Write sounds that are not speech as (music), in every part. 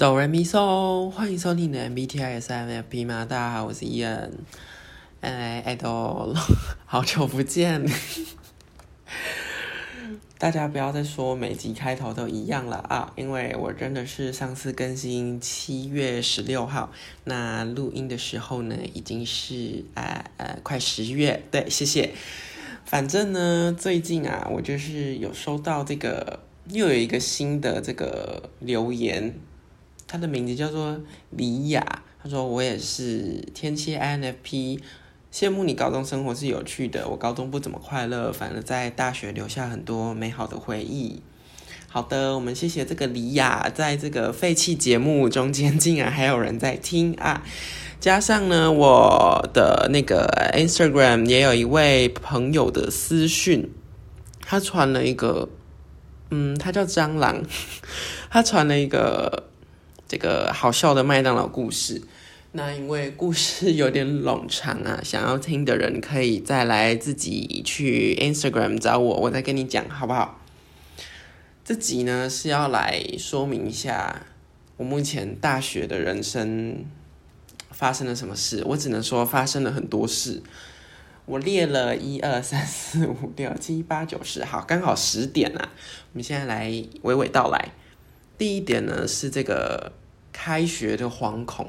哆来咪嗦，欢迎收听你的 MBTI SMFP 吗？大家好，我是伊恩，哎，爱豆，好久不见，(laughs) 大家不要再说每集开头都一样了啊，因为我真的是上次更新七月十六号，那录音的时候呢，已经是呃呃快十月，对，谢谢。反正呢，最近啊，我就是有收到这个又有一个新的这个留言。他的名字叫做李雅，他说我也是天蝎 INFP，羡慕你高中生活是有趣的，我高中不怎么快乐，反而在大学留下很多美好的回忆。好的，我们谢谢这个李雅，在这个废弃节目中间竟然还有人在听啊！加上呢，我的那个 Instagram 也有一位朋友的私讯，他传了一个，嗯，他叫蟑螂，(laughs) 他传了一个。这个好笑的麦当劳故事，那因为故事有点冗长啊，(laughs) 想要听的人可以再来自己去 Instagram 找我，我再跟你讲好不好？这集呢是要来说明一下我目前大学的人生发生了什么事。我只能说发生了很多事。我列了一二三四五六七八九十，好，刚好十点啊。我们现在来娓娓道来。第一点呢是这个。开学的惶恐，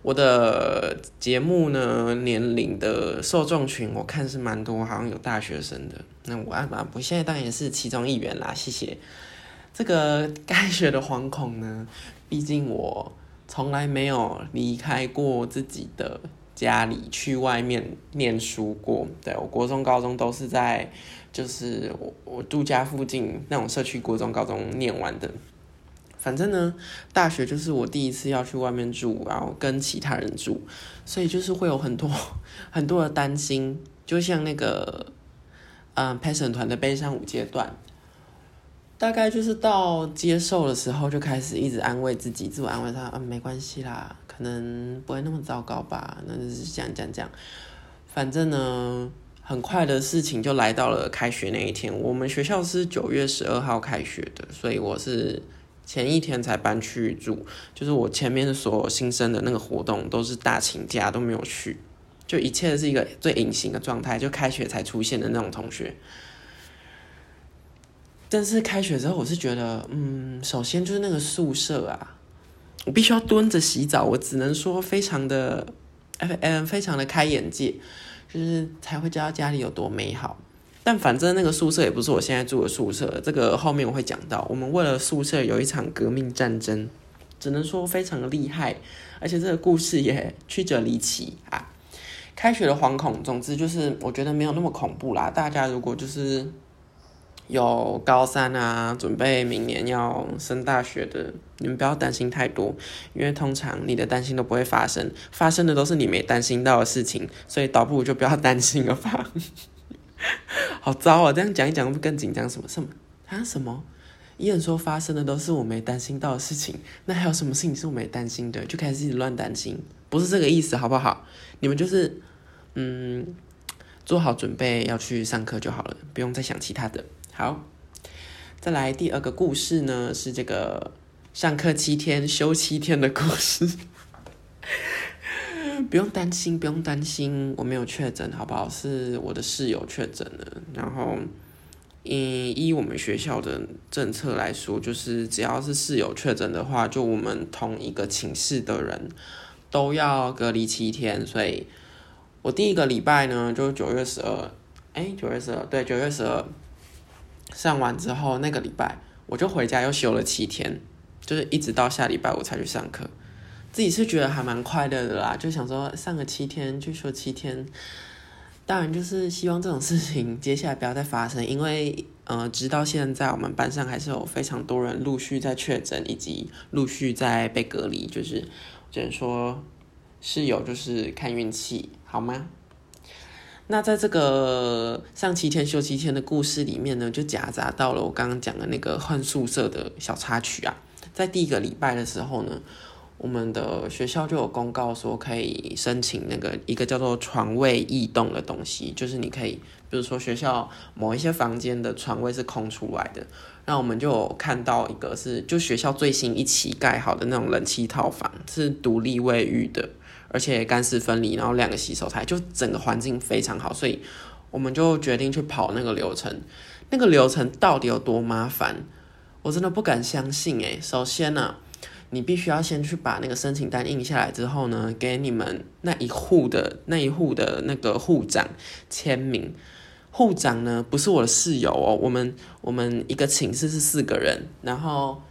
我的节目呢，年龄的受众群我看是蛮多，好像有大学生的。那我啊，我现在当然也是其中一员啦，谢谢。这个开学的惶恐呢，毕竟我从来没有离开过自己的家里去外面念书过。对我国中、高中都是在就是我我住家附近那种社区国中、高中念完的。反正呢，大学就是我第一次要去外面住，然后跟其他人住，所以就是会有很多 (laughs) 很多的担心，就像那个，嗯，陪审团的悲伤五阶段，大概就是到接受的时候就开始一直安慰自己，自我安慰他，嗯，没关系啦，可能不会那么糟糕吧，那就是讲讲讲，反正呢，很快的事情就来到了开学那一天，我们学校是九月十二号开学的，所以我是。前一天才搬去住，就是我前面所有新生的那个活动都是大请假都没有去，就一切是一个最隐形的状态，就开学才出现的那种同学。但是开学之后，我是觉得，嗯，首先就是那个宿舍啊，我必须要蹲着洗澡，我只能说非常的，嗯，非常的开眼界，就是才会知道家里有多美好。但反正那个宿舍也不是我现在住的宿舍，这个后面我会讲到。我们为了宿舍有一场革命战争，只能说非常厉害，而且这个故事也曲折离奇啊。开学的惶恐，总之就是我觉得没有那么恐怖啦。大家如果就是有高三啊，准备明年要升大学的，你们不要担心太多，因为通常你的担心都不会发生，发生的都是你没担心到的事情，所以倒不如就不要担心了吧。(laughs) 好糟啊！这样讲一讲，会更紧张什么什么啊？什么？伊人说发生的都是我没担心到的事情，那还有什么事情是我没担心的？就开始一直乱担心，不是这个意思，好不好？你们就是嗯，做好准备要去上课就好了，不用再想其他的。好，再来第二个故事呢，是这个上课七天休七天的故事。不用担心，不用担心，我没有确诊，好不好？是我的室友确诊了。然后，以依我们学校的政策来说，就是只要是室友确诊的话，就我们同一个寝室的人都要隔离七天。所以，我第一个礼拜呢，就九月十二，哎，九月十二，对，九月十二上完之后，那个礼拜我就回家又休了七天，就是一直到下礼拜我才去上课。自己是觉得还蛮快乐的啦，就想说上个七天就说七天，当然就是希望这种事情接下来不要再发生，因为呃，直到现在我们班上还是有非常多人陆续在确诊，以及陆续在被隔离，就是只能说室友就是看运气，好吗？那在这个上七天休七天的故事里面呢，就夹杂到了我刚刚讲的那个换宿舍的小插曲啊，在第一个礼拜的时候呢。我们的学校就有公告说可以申请那个一个叫做床位异动的东西，就是你可以，比如说学校某一些房间的床位是空出来的，那我们就看到一个是就学校最新一期盖好的那种冷气套房，是独立卫浴的，而且干湿分离，然后两个洗手台，就整个环境非常好，所以我们就决定去跑那个流程。那个流程到底有多麻烦？我真的不敢相信诶，首先呢，你必须要先去把那个申请单印下来之后呢，给你们那一户的那一户的那个户长签名。户长呢不是我的室友哦，我们我们一个寝室是四个人，然后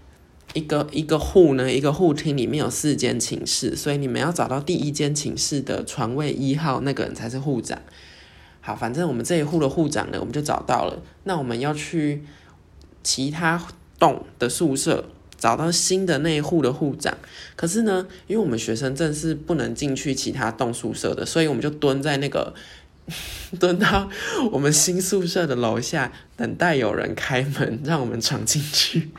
一个一个户呢，一个户厅里面有四间寝室，所以你们要找到第一间寝室的床位一号那个人才是户长。好，反正我们这一户的户长呢，我们就找到了。那我们要去其他栋的宿舍找到新的那一户的户长。可是呢，因为我们学生证是不能进去其他栋宿舍的，所以我们就蹲在那个 (laughs) 蹲到我们新宿舍的楼下，等待有人开门 (laughs) 让我们闯进去。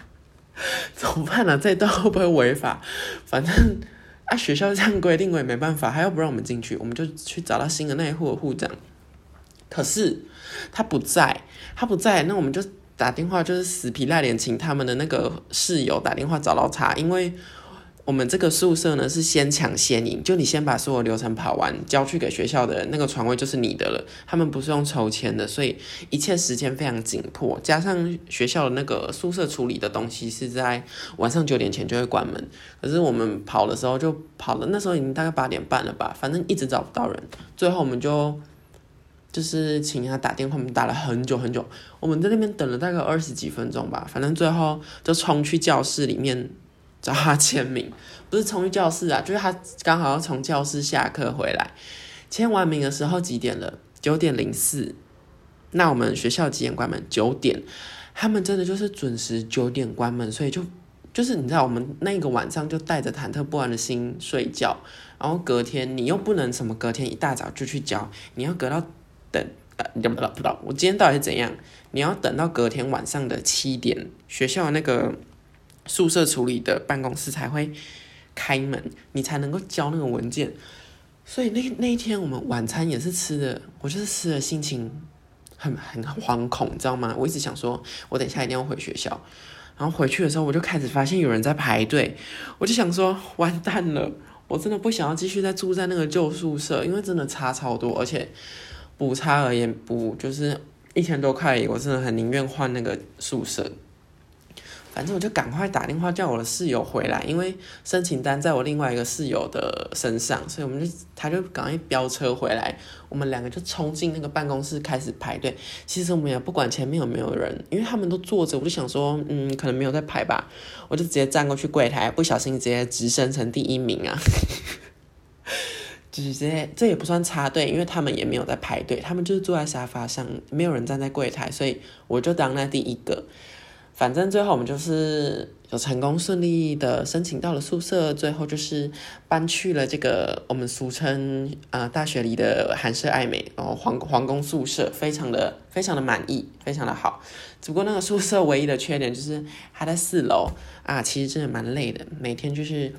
怎么办呢？这段会不会违法？反正啊，学校这样规定，我也没办法，还要不让我们进去，我们就去找到新的那一户的户长。可是他不在，他不在，那我们就打电话，就是死皮赖脸请他们的那个室友打电话找到他，因为我们这个宿舍呢是先抢先赢，就你先把所有流程跑完，交去给学校的人，那个床位就是你的了。他们不是用抽签的，所以一切时间非常紧迫，加上学校的那个宿舍处理的东西是在晚上九点前就会关门，可是我们跑的时候就跑了，那时候已经大概八点半了吧，反正一直找不到人，最后我们就。就是请他打电话，我们打了很久很久，我们在那边等了大概二十几分钟吧。反正最后就冲去教室里面找他签名，不是冲去教室啊，就是他刚好要从教室下课回来，签完名的时候几点了？九点零四。那我们学校几点关门？九点。他们真的就是准时九点关门，所以就就是你知道，我们那个晚上就带着忐忑不安的心睡觉，然后隔天你又不能什么，隔天一大早就去交，你要隔到。等呃，你不知道不知道，我今天到底是怎样？你要等到隔天晚上的七点，学校那个宿舍处理的办公室才会开门，你才能够交那个文件。所以那那一天我们晚餐也是吃的，我就是吃的心情很很惶恐，你知道吗？我一直想说，我等一下一定要回学校。然后回去的时候，我就开始发现有人在排队，我就想说，完蛋了，我真的不想要继续再住在那个旧宿舍，因为真的差超多，而且。补差而言，补就是一千多块，我真的很宁愿换那个宿舍。反正我就赶快打电话叫我的室友回来，因为申请单在我另外一个室友的身上，所以我们就他就赶快飙车回来，我们两个就冲进那个办公室开始排队。其实我们也不管前面有没有人，因为他们都坐着，我就想说，嗯，可能没有在排吧，我就直接站过去柜台，不小心直接直升成第一名啊！直接这这也不算插队，因为他们也没有在排队，他们就是坐在沙发上，没有人站在柜台，所以我就当那第一个。反正最后我们就是有成功顺利的申请到了宿舍，最后就是搬去了这个我们俗称啊大学里的韩式爱美哦皇皇宫宿舍，非常的非常的满意，非常的好。只不过那个宿舍唯一的缺点就是它在四楼啊，其实真的蛮累的，每天就是。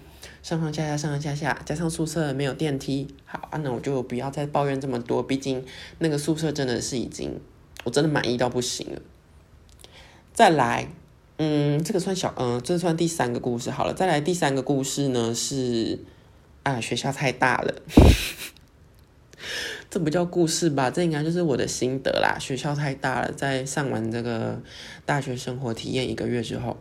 上上下下，上上下下，加上宿舍没有电梯，好啊，那我就不要再抱怨这么多。毕竟那个宿舍真的是已经，我真的满意到不行了。再来，嗯，这个算小，嗯，这算第三个故事好了。再来第三个故事呢是，啊，学校太大了，(laughs) 这不叫故事吧？这应该就是我的心得啦。学校太大了，在上完这个大学生活体验一个月之后。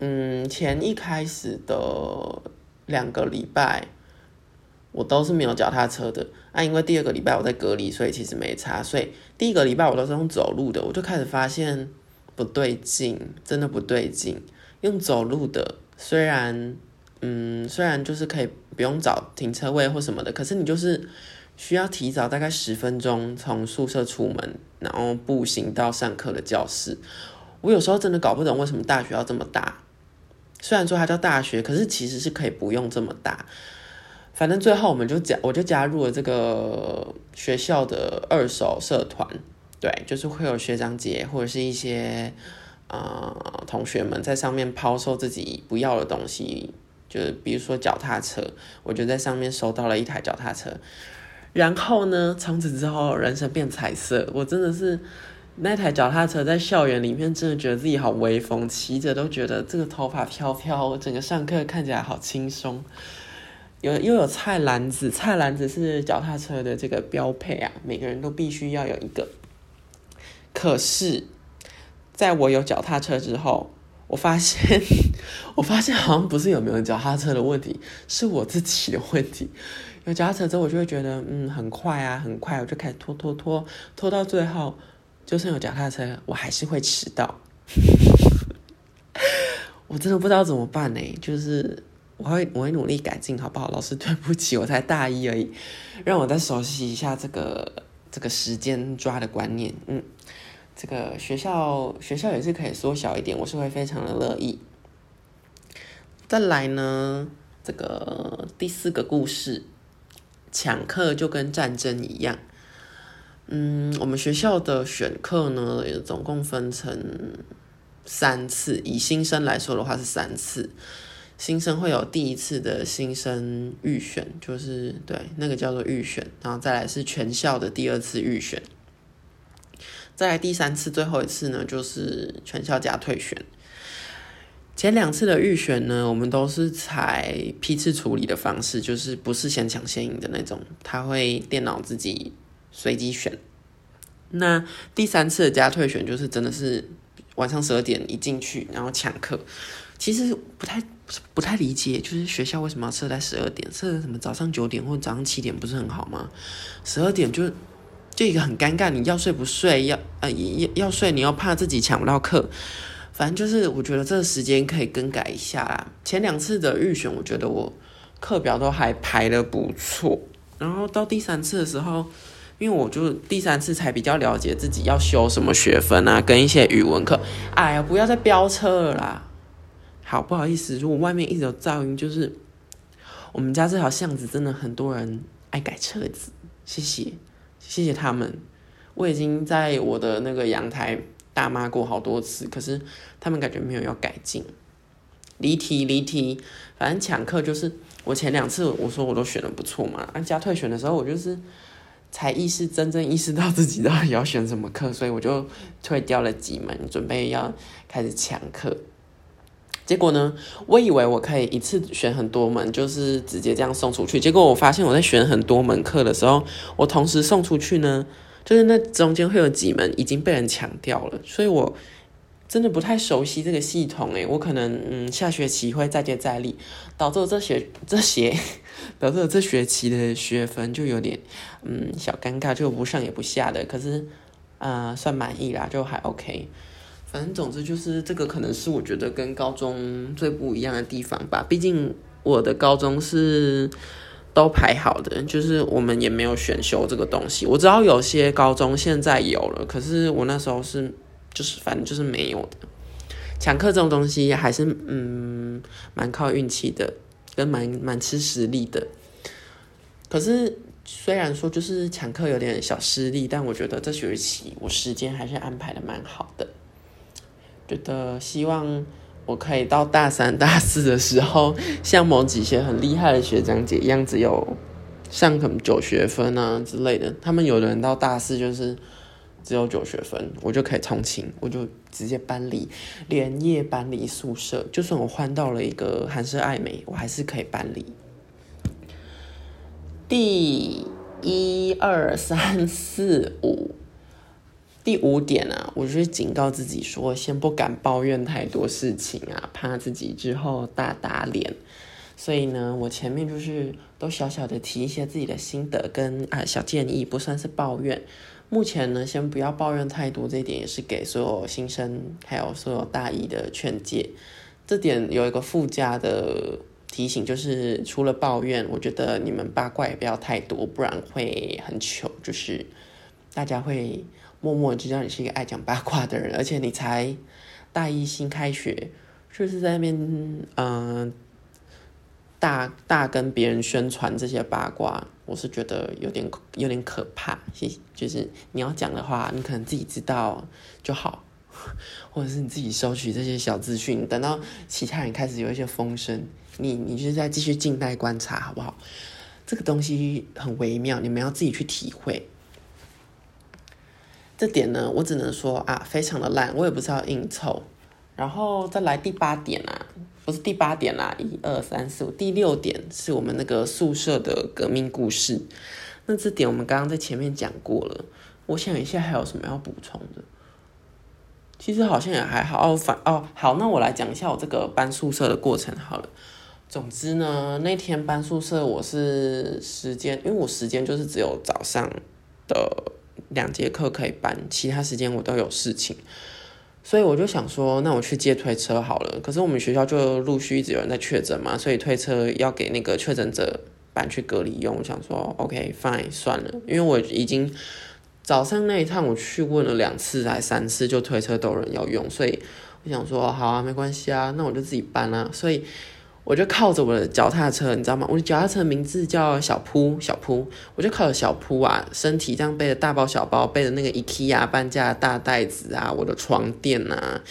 嗯，前一开始的两个礼拜，我都是没有脚踏车的。啊，因为第二个礼拜我在隔离，所以其实没差。所以第一个礼拜我都是用走路的，我就开始发现不对劲，真的不对劲。用走路的，虽然嗯，虽然就是可以不用找停车位或什么的，可是你就是需要提早大概十分钟从宿舍出门，然后步行到上课的教室。我有时候真的搞不懂为什么大学要这么大。虽然说它叫大学，可是其实是可以不用这么大。反正最后我们就加，我就加入了这个学校的二手社团。对，就是会有学长姐或者是一些呃同学们在上面抛售自己不要的东西，就是比如说脚踏车，我就在上面收到了一台脚踏车。然后呢，从此之后人生变彩色，我真的是那台脚踏车在校园里面，真的觉得自己好威风，骑着都觉得这个头发飘飘，整个上课看起来好轻松。有又有菜篮子，菜篮子是脚踏车的这个标配啊，每个人都必须要有一个。可是，在我有脚踏车之后，我发现，(laughs) 我发现好像不是有没有脚踏车的问题，是我自己的问题。有脚踏车之后，我就会觉得，嗯，很快啊，很快，我就开始拖拖拖，拖到最后，就算有脚踏车，我还是会迟到。(laughs) 我真的不知道怎么办呢，就是。我会我会努力改进，好不好？老师，(laughs) 对不起，我才大一而已，让我再熟悉一下这个这个时间抓的观念。嗯，这个学校学校也是可以缩小一点，我是会非常的乐意。再来呢，这个第四个故事，抢课就跟战争一样。嗯，我们学校的选课呢，总共分成三次，以新生来说的话是三次。新生会有第一次的新生预选，就是对那个叫做预选，然后再来是全校的第二次预选，再来第三次最后一次呢，就是全校加退选。前两次的预选呢，我们都是采批次处理的方式，就是不是先抢先赢的那种，他会电脑自己随机选。那第三次的加退选，就是真的是晚上十二点一进去，然后抢课。其实不太不太理解，就是学校为什么要设在十二点？设什么早上九点或者早上七点不是很好吗？十二点就就一个很尴尬，你要睡不睡，要呃要要睡，你又怕自己抢不到课，反正就是我觉得这个时间可以更改一下啦。前两次的预选，我觉得我课表都还排的不错，然后到第三次的时候，因为我就第三次才比较了解自己要修什么学分啊，跟一些语文课，哎呀，不要再飙车了啦！好，不好意思，如果外面一直有噪音，就是我们家这条巷子真的很多人爱改车子，谢谢，谢谢他们。我已经在我的那个阳台大骂过好多次，可是他们感觉没有要改进。离题离题，反正抢课就是我前两次我说我都选的不错嘛，按加退选的时候我就是才意识真正意识到自己到底要选什么课，所以我就退掉了几门，准备要开始抢课。结果呢？我以为我可以一次选很多门，就是直接这样送出去。结果我发现我在选很多门课的时候，我同时送出去呢，就是那中间会有几门已经被人抢掉了。所以我真的不太熟悉这个系统诶，我可能嗯下学期会再接再厉，导致我这学 (laughs) 这学导致我这学期的学分就有点嗯小尴尬，就不上也不下的。可是啊算满意啦，就还 OK。反正总之就是这个，可能是我觉得跟高中最不一样的地方吧。毕竟我的高中是都排好的，就是我们也没有选修这个东西。我知道有些高中现在有了，可是我那时候是就是反正就是没有的。抢课这种东西还是嗯蛮靠运气的，跟蛮蛮吃实力的。可是虽然说就是抢课有点小失利，但我觉得这学期我时间还是安排的蛮好的。觉得希望我可以到大三、大四的时候，像某几些很厉害的学长姐样，子有上什么九学分啊之类的。他们有的人到大四就是只有九学分，我就可以重勤，我就直接搬离，连夜搬离宿舍。就算我换到了一个韩式爱美，我还是可以搬离。第一二三四五。第五点啊，我就是警告自己说，先不敢抱怨太多事情啊，怕自己之后大打脸。所以呢，我前面就是都小小的提一些自己的心得跟啊小建议，不算是抱怨。目前呢，先不要抱怨太多，这一点也是给所有新生还有所有大一的劝诫。这点有一个附加的提醒，就是除了抱怨，我觉得你们八卦也不要太多，不然会很糗，就是大家会。默默知道你是一个爱讲八卦的人，而且你才大一新开学，就是在那边嗯大大跟别人宣传这些八卦，我是觉得有点有点可怕。谢，就是你要讲的话，你可能自己知道就好。(laughs) 或者是你自己收取这些小资讯，等到其他人开始有一些风声，你你就再继续静待观察，好不好？这个东西很微妙，你们要自己去体会。这点呢，我只能说啊，非常的烂，我也不知道硬凑。然后再来第八点啊，不是第八点啦，一二三四五，第六点是我们那个宿舍的革命故事。那这点我们刚刚在前面讲过了，我想一下还有什么要补充的。其实好像也还好哦，反哦好，那我来讲一下我这个搬宿舍的过程好了。总之呢，那天搬宿舍我是时间，因为我时间就是只有早上的。两节课可以搬，其他时间我都有事情，所以我就想说，那我去接推车好了。可是我们学校就陆续一直有人在确诊嘛，所以推车要给那个确诊者搬去隔离用。我想说，OK fine 算了，因为我已经早上那一趟我去问了两次还三次，就推车都有人要用，所以我想说，好啊，没关系啊，那我就自己搬啊。所以。我就靠着我的脚踏车，你知道吗？我的脚踏车名字叫小铺，小铺。我就靠着小铺啊，身体这样背着大包小包，背着那个 IKEA 搬家的大袋子啊，我的床垫啊，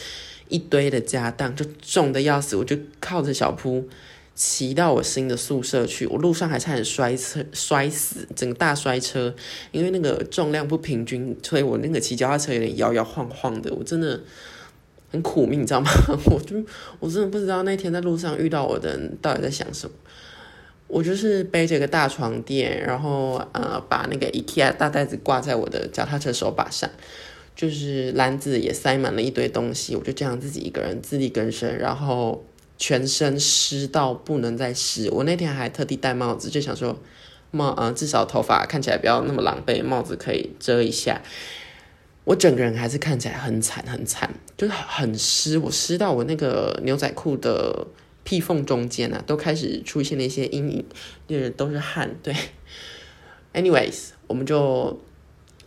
一堆的家当，就重的要死。我就靠着小铺骑到我新的宿舍去。我路上还差点摔车，摔死，整个大摔车，因为那个重量不平均，所以我那个骑脚踏车有点摇摇晃晃的。我真的。很苦命，你知道吗？(laughs) 我就我真的不知道那天在路上遇到我的人到底在想什么。我就是背着个大床垫，然后呃把那个 IKEA 大袋子挂在我的脚踏车手把上，就是篮子也塞满了一堆东西。我就这样自己一个人自力更生，然后全身湿到不能再湿。我那天还特地戴帽子，就想说帽呃至少头发看起来不要那么狼狈，帽子可以遮一下。我整个人还是看起来很惨很惨，就是很湿，我湿到我那个牛仔裤的屁缝中间啊，都开始出现了一些阴影，就是都是汗。对，anyways，我们就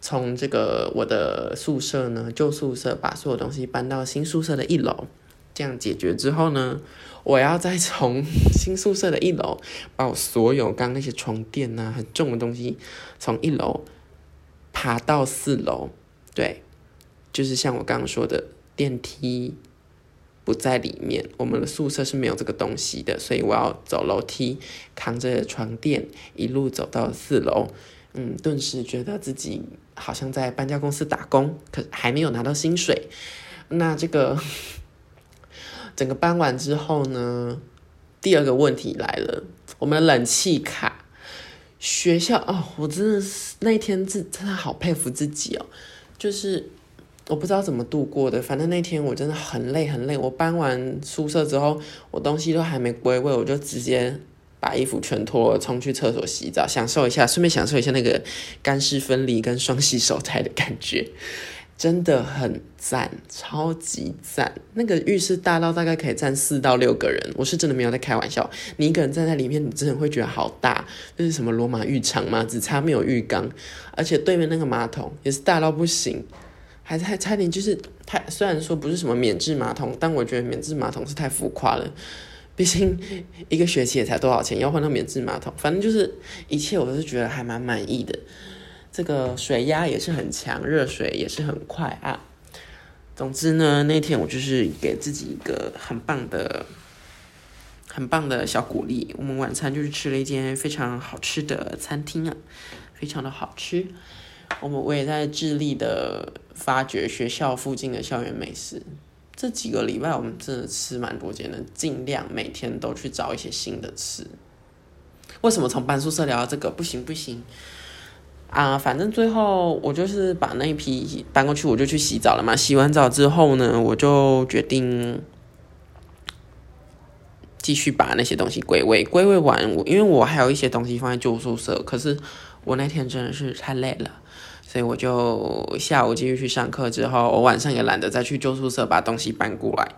从这个我的宿舍呢，旧宿舍把所有东西搬到新宿舍的一楼，这样解决之后呢，我要再从 (laughs) 新宿舍的一楼把我所有刚那些床垫啊很重的东西从一楼爬到四楼。对，就是像我刚刚说的，电梯不在里面，我们的宿舍是没有这个东西的，所以我要走楼梯，扛着床垫一路走到四楼。嗯，顿时觉得自己好像在搬家公司打工，可还没有拿到薪水。那这个整个搬完之后呢，第二个问题来了，我们的冷气卡，学校哦，我真的是那天是真的好佩服自己哦。就是我不知道怎么度过的，反正那天我真的很累很累。我搬完宿舍之后，我东西都还没归位，我就直接把衣服全脱了，冲去厕所洗澡，享受一下，顺便享受一下那个干湿分离跟双洗手台的感觉。真的很赞，超级赞！那个浴室大到大概可以站四到六个人，我是真的没有在开玩笑。你一个人站在里面，你真的会觉得好大。这是什么罗马浴场吗？只差没有浴缸，而且对面那个马桶也是大到不行，还还差点就是太虽然说不是什么免治马桶，但我觉得免治马桶是太浮夸了。毕竟一个学期也才多少钱，要换到免治马桶，反正就是一切我都是觉得还蛮满意的。这个水压也是很强，热水也是很快啊。总之呢，那天我就是给自己一个很棒的、很棒的小鼓励。我们晚餐就是吃了一间非常好吃的餐厅啊，非常的好吃。我们我也在致力的发掘学校附近的校园美食。这几个礼拜我们真的吃蛮多间的，尽量每天都去找一些新的吃。为什么从搬宿舍聊到这个？不行不行。啊，反正最后我就是把那一批搬过去，我就去洗澡了嘛。洗完澡之后呢，我就决定继续把那些东西归位。归位完，我因为我还有一些东西放在旧宿舍，可是我那天真的是太累了，所以我就下午继续去上课。之后我晚上也懒得再去旧宿舍把东西搬过来，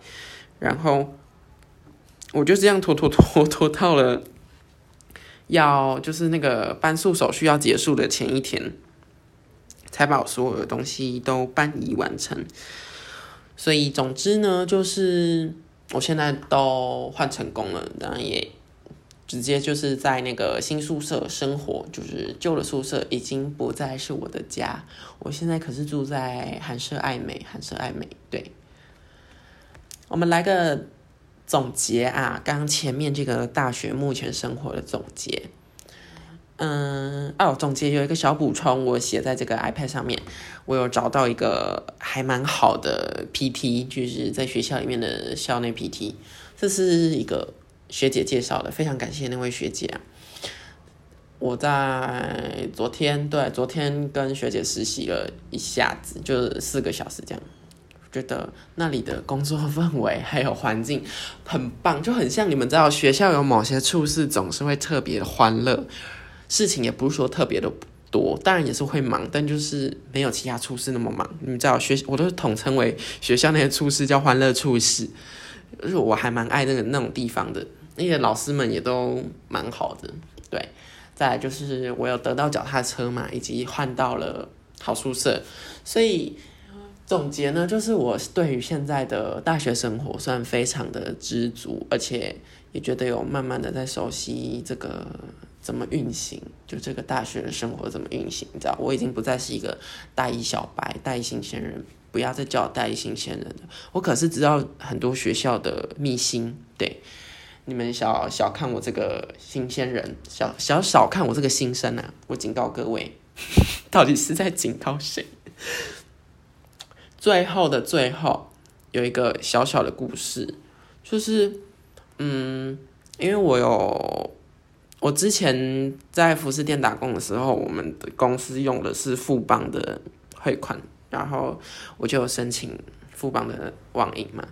然后我就这样拖拖拖拖到了。要就是那个搬宿手续要结束的前一天，才把我所有的东西都搬移完成。所以总之呢，就是我现在都换成功了，然后也直接就是在那个新宿舍生活，就是旧的宿舍已经不再是我的家。我现在可是住在韩舍爱美，韩舍爱美。对，我们来个总结啊，刚刚前面这个大学目前生活的总结。嗯，哦，总结有一个小补充，我写在这个 iPad 上面，我有找到一个还蛮好的 PT，就是在学校里面的校内 PT，这是一个。学姐介绍的，非常感谢那位学姐啊。我在昨天，对，昨天跟学姐实习了一下子，就四个小时这样。觉得那里的工作 (laughs) 氛围还有环境很棒，就很像你们知道，学校有某些处事总是会特别的欢乐，事情也不是说特别的多，当然也是会忙，但就是没有其他处事那么忙。你们知道，学我都是统称为学校那些处事叫欢乐处事，就是我还蛮爱那个那种地方的。那些老师们也都蛮好的，对。再来就是我有得到脚踏车嘛，以及换到了好宿舍，所以总结呢，就是我对于现在的大学生活算非常的知足，而且也觉得有慢慢的在熟悉这个怎么运行，就这个大学的生活怎么运行，你知道，我已经不再是一个大一小白、大一新鲜人，不要再叫我大一新鲜人了，我可是知道很多学校的秘辛，对。你们小小看我这个新鲜人，小小少看我这个新生啊！我警告各位，(laughs) 到底是在警告谁？最后的最后，有一个小小的故事，就是，嗯，因为我有我之前在服饰店打工的时候，我们的公司用的是富邦的汇款，然后我就有申请富邦的网银嘛。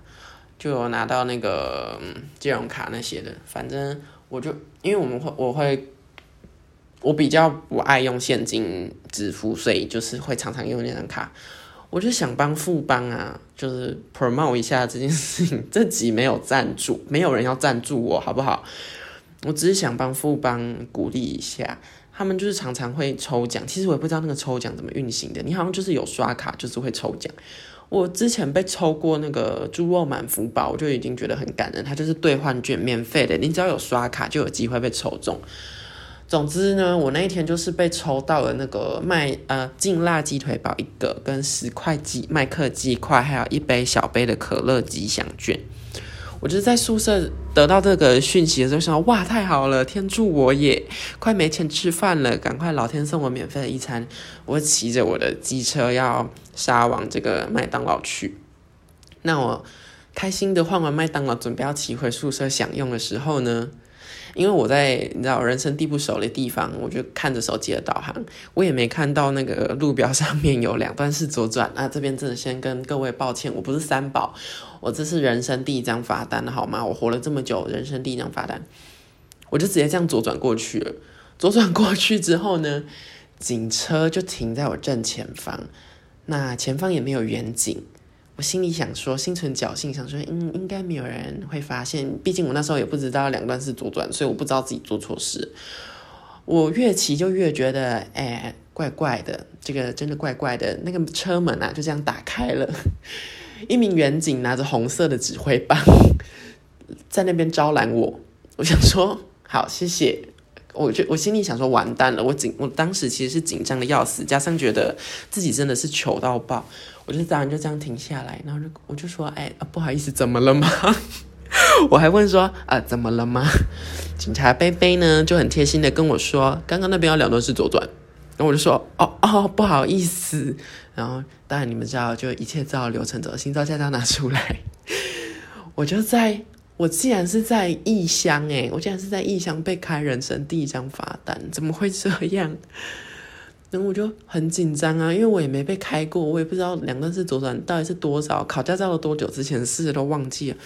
就有拿到那个金融卡那些的，反正我就因为我们会我会我比较不爱用现金支付，所以就是会常常用那张卡。我就想帮富邦啊，就是 promote 一下这件事情。这集没有赞助，没有人要赞助我，好不好？我只是想帮富邦鼓励一下，他们就是常常会抽奖。其实我也不知道那个抽奖怎么运行的，你好像就是有刷卡，就是会抽奖。我之前被抽过那个猪肉满福宝，我就已经觉得很感人。它就是兑换券，免费的，你只要有刷卡就有机会被抽中。总之呢，我那一天就是被抽到了那个麦呃劲辣鸡腿堡一个，跟十块鸡麦克鸡块，还有一杯小杯的可乐吉祥卷。我就是在宿舍得到这个讯息的时候，想哇，太好了，天助我也！快没钱吃饭了，赶快老天送我免费的一餐。我骑着我的机车要杀往这个麦当劳去。那我开心的换完麦当劳，准备要骑回宿舍享用的时候呢？因为我在你知道人生地不熟的地方，我就看着手机的导航，我也没看到那个路标上面有两段式左转。那这边真的先跟各位抱歉，我不是三宝，我这是人生第一张罚单，好吗？我活了这么久，人生第一张罚单，我就直接这样左转过去了。左转过去之后呢，警车就停在我正前方，那前方也没有远景。心里想说，心存侥幸，想说，应应该没有人会发现。毕竟我那时候也不知道两段是左转，所以我不知道自己做错事。我越骑就越觉得，哎，怪怪的，这个真的怪怪的。那个车门啊，就这样打开了，(laughs) 一名远警拿着红色的指挥棒，在那边招揽我。我想说，好，谢谢。我就我心里想说，完蛋了，我紧，我当时其实是紧张的要死，加上觉得自己真的是糗到爆。我就当然就这样停下来，然后就我就说，哎，不好意思，怎么了吗？(laughs) 我还问说，啊，怎么了吗？警察贝贝呢就很贴心的跟我说，刚刚那边有两段是左转，然后我就说，哦哦，不好意思。然后当然你们知道，就一切照流程走，心照驾照拿出来。(laughs) 我就在，我既然是在异乡，哎，我竟然是在异乡被开人生第一张罚单，怎么会这样？然后我就很紧张啊，因为我也没被开过，我也不知道两段式左转到底是多少，考驾照了多久之前的事都忘记了。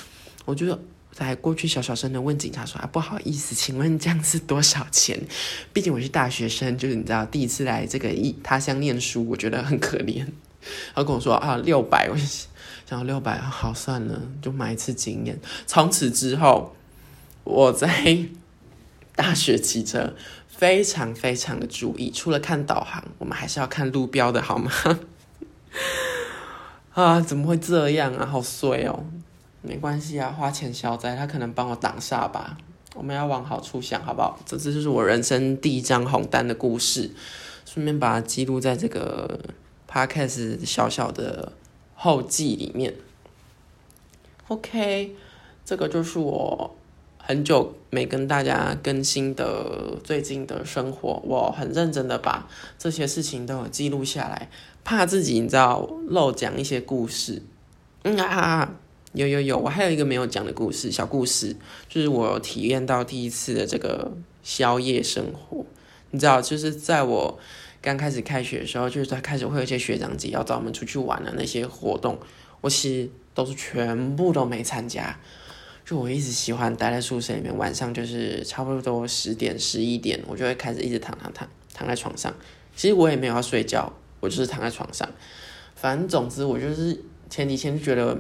我就在过去小小声的问警察说：“啊，不好意思，请问这样是多少钱？毕竟我是大学生，就是你知道第一次来这个异他乡念书，我觉得很可怜。”他跟我说：“啊，六百。”我就想要六百，好算了，就买一次经验。从此之后，我在大学骑车。非常非常的注意，除了看导航，我们还是要看路标的好吗？(laughs) 啊，怎么会这样啊？好衰哦！没关系啊，花钱消灾，他可能帮我挡煞吧。我们要往好处想，好不好？这这就是我人生第一张红单的故事，顺便把它记录在这个 podcast 小小的后记里面。OK，这个就是我很久没跟大家更新的最近的生活，我很认真的把这些事情都有记录下来，怕自己你知道漏讲一些故事。嗯啊，有有有，我还有一个没有讲的故事，小故事，就是我体验到第一次的这个宵夜生活。你知道，就是在我刚开始开学的时候，就是在开始会有一些学长姐要找我们出去玩的那些活动，我其实都是全部都没参加。就我一直喜欢待在宿舍里面，晚上就是差不多十点十一点，我就会开始一直躺躺躺躺在床上。其实我也没有要睡觉，我就是躺在床上。反正总之，我就是。前几天就觉得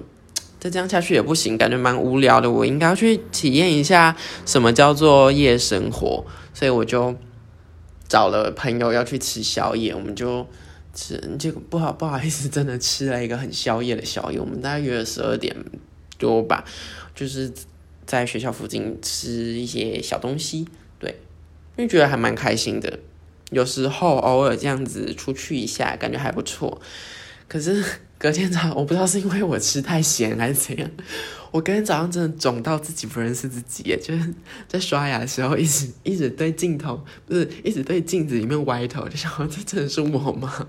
再这样下去也不行，感觉蛮无聊的。我应该要去体验一下什么叫做夜生活，所以我就找了朋友要去吃宵夜。我们就吃，结果不好不好意思，真的吃了一个很宵夜的宵夜。我们大概约了十二点多吧，就是在学校附近吃一些小东西，对，因为觉得还蛮开心的。有时候偶尔这样子出去一下，感觉还不错。可是。隔天早上，我不知道是因为我吃太咸还是怎样，我今天早上真的肿到自己不认识自己，(laughs) 就是在刷牙的时候一直一直对镜头，不是一直对镜子里面歪头，就想这真的是我吗？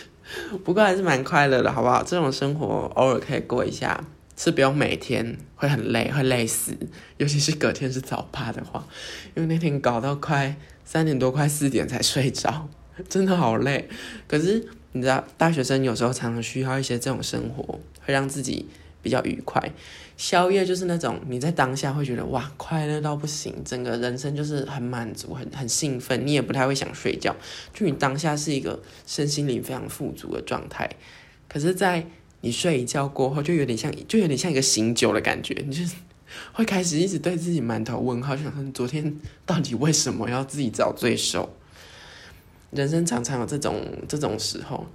(laughs) 不过还是蛮快乐的，好不好？这种生活偶尔可以过一下，是不用每天会很累，会累死，尤其是隔天是早八的话，因为那天搞到快三点多，快四点才睡着，(laughs) 真的好累。可是。你知道，大学生有时候常常需要一些这种生活，会让自己比较愉快。宵夜就是那种你在当下会觉得哇，快乐到不行，整个人生就是很满足、很很兴奋，你也不太会想睡觉，就你当下是一个身心灵非常富足的状态。可是，在你睡一觉过后，就有点像，就有点像一个醒酒的感觉，你就会开始一直对自己满头问号，想说你昨天到底为什么要自己找罪受？人生常常有这种这种时候，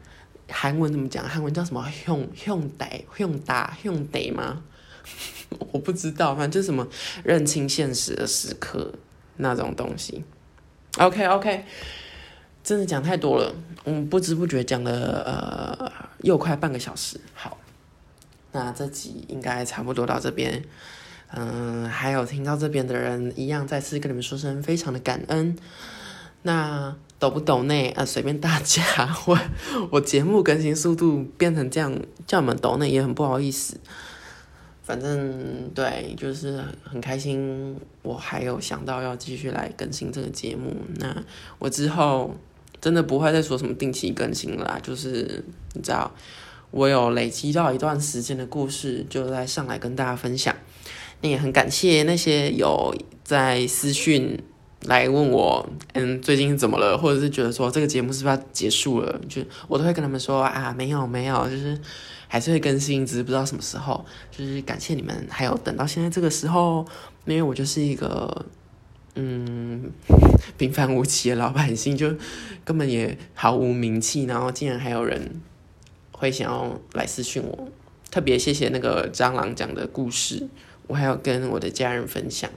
韩文怎么讲？韩文叫什么？用用得用打用得吗？(laughs) 我不知道，反正就是什么认清现实的时刻那种东西。OK OK，真的讲太多了，嗯，不知不觉讲了呃又快半个小时。好，那这集应该差不多到这边。嗯，还有听到这边的人，一样再次跟你们说声非常的感恩。那。抖不抖内啊？随便大家，我我节目更新速度变成这样，叫你们抖内也很不好意思。反正对，就是很开心，我还有想到要继续来更新这个节目。那我之后真的不会再说什么定期更新了，就是你知道，我有累积到一段时间的故事，就在上来跟大家分享。那也很感谢那些有在私讯。来问我，嗯，最近怎么了？或者是觉得说这个节目是不是要结束了？就我都会跟他们说啊，没有没有，就是还是会更新，只是不知道什么时候。就是感谢你们，还有等到现在这个时候，因为我就是一个嗯 (laughs) 平凡无奇的老百姓，就根本也毫无名气，然后竟然还有人会想要来私讯我。特别谢谢那个蟑螂讲的故事，我还要跟我的家人分享。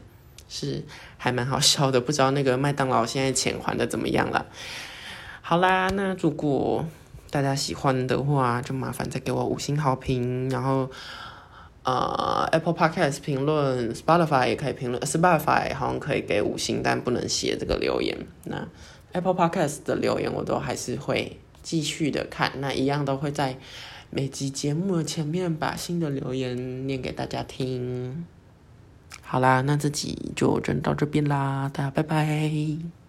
是还蛮好笑的，不知道那个麦当劳现在钱还的怎么样了？好啦，那如果大家喜欢的话，就麻烦再给我五星好评，然后呃，Apple Podcast 评论，Spotify 也可以评论，Spotify 好像可以给五星，但不能写这个留言。那 Apple Podcast 的留言我都还是会继续的看，那一样都会在每集节目的前面把新的留言念给大家听。好啦，那这集就真到这边啦，大家拜拜。